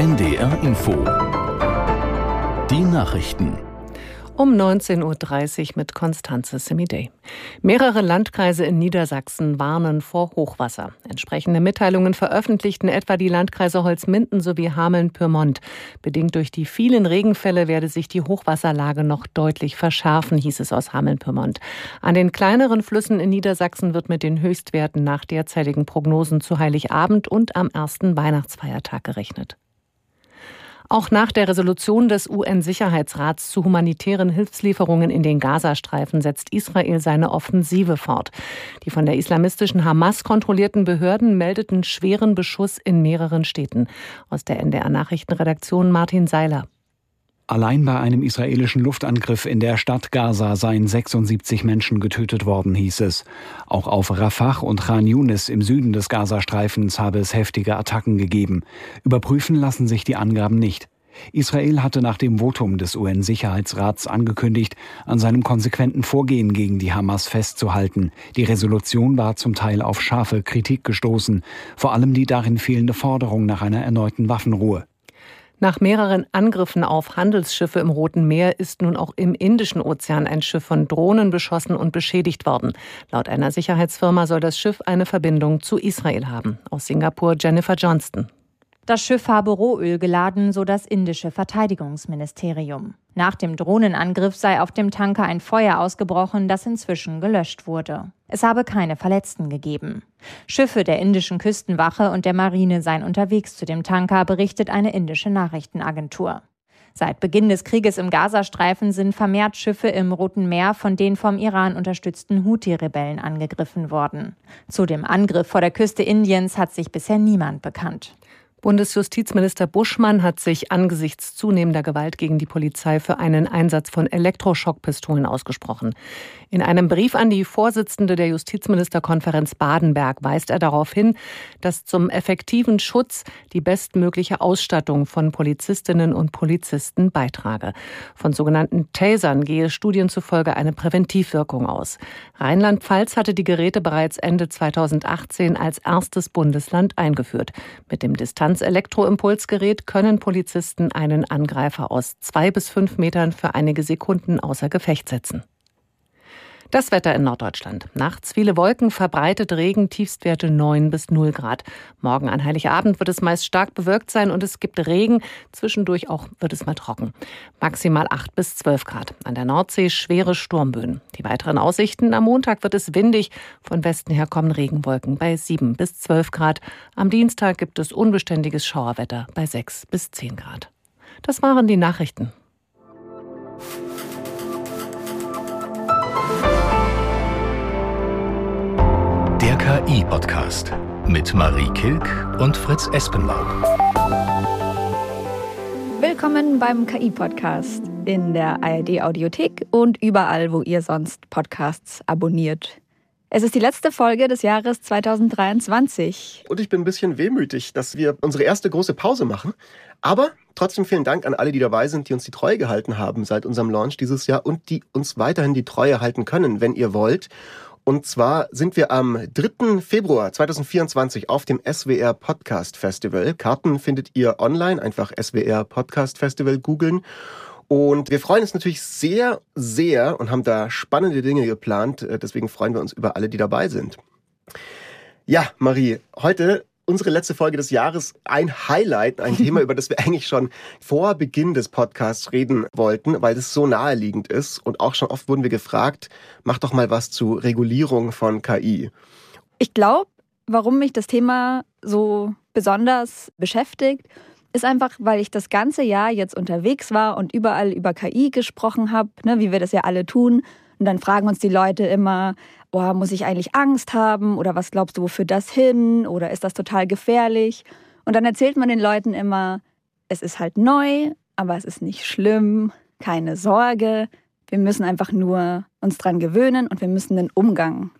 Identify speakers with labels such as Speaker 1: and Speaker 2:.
Speaker 1: NDR Info. Die Nachrichten.
Speaker 2: Um 19.30 Uhr mit Konstanze Semidey. Mehrere Landkreise in Niedersachsen warnen vor Hochwasser. Entsprechende Mitteilungen veröffentlichten etwa die Landkreise Holzminden sowie Hameln-Pyrmont. Bedingt durch die vielen Regenfälle werde sich die Hochwasserlage noch deutlich verschärfen, hieß es aus Hameln-Pyrmont. An den kleineren Flüssen in Niedersachsen wird mit den Höchstwerten nach derzeitigen Prognosen zu Heiligabend und am ersten Weihnachtsfeiertag gerechnet. Auch nach der Resolution des UN-Sicherheitsrats zu humanitären Hilfslieferungen in den Gazastreifen setzt Israel seine Offensive fort. Die von der islamistischen Hamas kontrollierten Behörden meldeten schweren Beschuss in mehreren Städten. Aus der NDR Nachrichtenredaktion Martin Seiler.
Speaker 3: Allein bei einem israelischen Luftangriff in der Stadt Gaza seien 76 Menschen getötet worden, hieß es. Auch auf Rafah und Khan Yunis im Süden des Gazastreifens habe es heftige Attacken gegeben. Überprüfen lassen sich die Angaben nicht. Israel hatte nach dem Votum des UN-Sicherheitsrats angekündigt, an seinem konsequenten Vorgehen gegen die Hamas festzuhalten. Die Resolution war zum Teil auf scharfe Kritik gestoßen, vor allem die darin fehlende Forderung nach einer erneuten Waffenruhe.
Speaker 2: Nach mehreren Angriffen auf Handelsschiffe im Roten Meer ist nun auch im Indischen Ozean ein Schiff von Drohnen beschossen und beschädigt worden. Laut einer Sicherheitsfirma soll das Schiff eine Verbindung zu Israel haben. Aus Singapur Jennifer Johnston.
Speaker 4: Das Schiff habe Rohöl geladen, so das indische Verteidigungsministerium. Nach dem Drohnenangriff sei auf dem Tanker ein Feuer ausgebrochen, das inzwischen gelöscht wurde. Es habe keine Verletzten gegeben. Schiffe der indischen Küstenwache und der Marine seien unterwegs zu dem Tanker, berichtet eine indische Nachrichtenagentur. Seit Beginn des Krieges im Gazastreifen sind vermehrt Schiffe im Roten Meer von den vom Iran unterstützten Houthi-Rebellen angegriffen worden. Zu dem Angriff vor der Küste Indiens hat sich bisher niemand bekannt.
Speaker 2: Bundesjustizminister Buschmann hat sich angesichts zunehmender Gewalt gegen die Polizei für einen Einsatz von Elektroschockpistolen ausgesprochen. In einem Brief an die Vorsitzende der Justizministerkonferenz Badenberg weist er darauf hin, dass zum effektiven Schutz die bestmögliche Ausstattung von Polizistinnen und Polizisten beitrage. Von sogenannten Tasern gehe Studien zufolge eine Präventivwirkung aus. Rheinland-Pfalz hatte die Geräte bereits Ende 2018 als erstes Bundesland eingeführt. Mit dem Distanz-Elektroimpulsgerät können Polizisten einen Angreifer aus zwei bis fünf Metern für einige Sekunden außer Gefecht setzen. Das Wetter in Norddeutschland. Nachts viele Wolken, verbreitet Regen, Tiefstwerte 9 bis 0 Grad. Morgen an Heiligabend wird es meist stark bewölkt sein und es gibt Regen. Zwischendurch auch wird es mal trocken. Maximal 8 bis 12 Grad. An der Nordsee schwere Sturmböen. Die weiteren Aussichten. Am Montag wird es windig. Von Westen her kommen Regenwolken bei 7 bis 12 Grad. Am Dienstag gibt es unbeständiges Schauerwetter bei 6 bis 10 Grad. Das waren die Nachrichten.
Speaker 1: KI-Podcast mit Marie Kilk und Fritz Espenlaub.
Speaker 5: Willkommen beim KI-Podcast in der ARD-Audiothek und überall, wo ihr sonst Podcasts abonniert. Es ist die letzte Folge des Jahres 2023.
Speaker 6: Und ich bin ein bisschen wehmütig, dass wir unsere erste große Pause machen. Aber trotzdem vielen Dank an alle, die dabei sind, die uns die Treue gehalten haben seit unserem Launch dieses Jahr und die uns weiterhin die Treue halten können, wenn ihr wollt. Und zwar sind wir am 3. Februar 2024 auf dem SWR Podcast Festival. Karten findet ihr online, einfach SWR Podcast Festival googeln. Und wir freuen uns natürlich sehr, sehr und haben da spannende Dinge geplant. Deswegen freuen wir uns über alle, die dabei sind. Ja, Marie, heute unsere letzte Folge des Jahres ein Highlight, ein Thema, über das wir eigentlich schon vor Beginn des Podcasts reden wollten, weil es so naheliegend ist. Und auch schon oft wurden wir gefragt, mach doch mal was zu Regulierung von KI.
Speaker 5: Ich glaube, warum mich das Thema so besonders beschäftigt, ist einfach, weil ich das ganze Jahr jetzt unterwegs war und überall über KI gesprochen habe, ne, wie wir das ja alle tun. Und dann fragen uns die Leute immer, oh, muss ich eigentlich Angst haben oder was glaubst du, wofür das hin oder ist das total gefährlich? Und dann erzählt man den Leuten immer, es ist halt neu, aber es ist nicht schlimm, keine Sorge. Wir müssen einfach nur uns dran gewöhnen und wir müssen den Umgang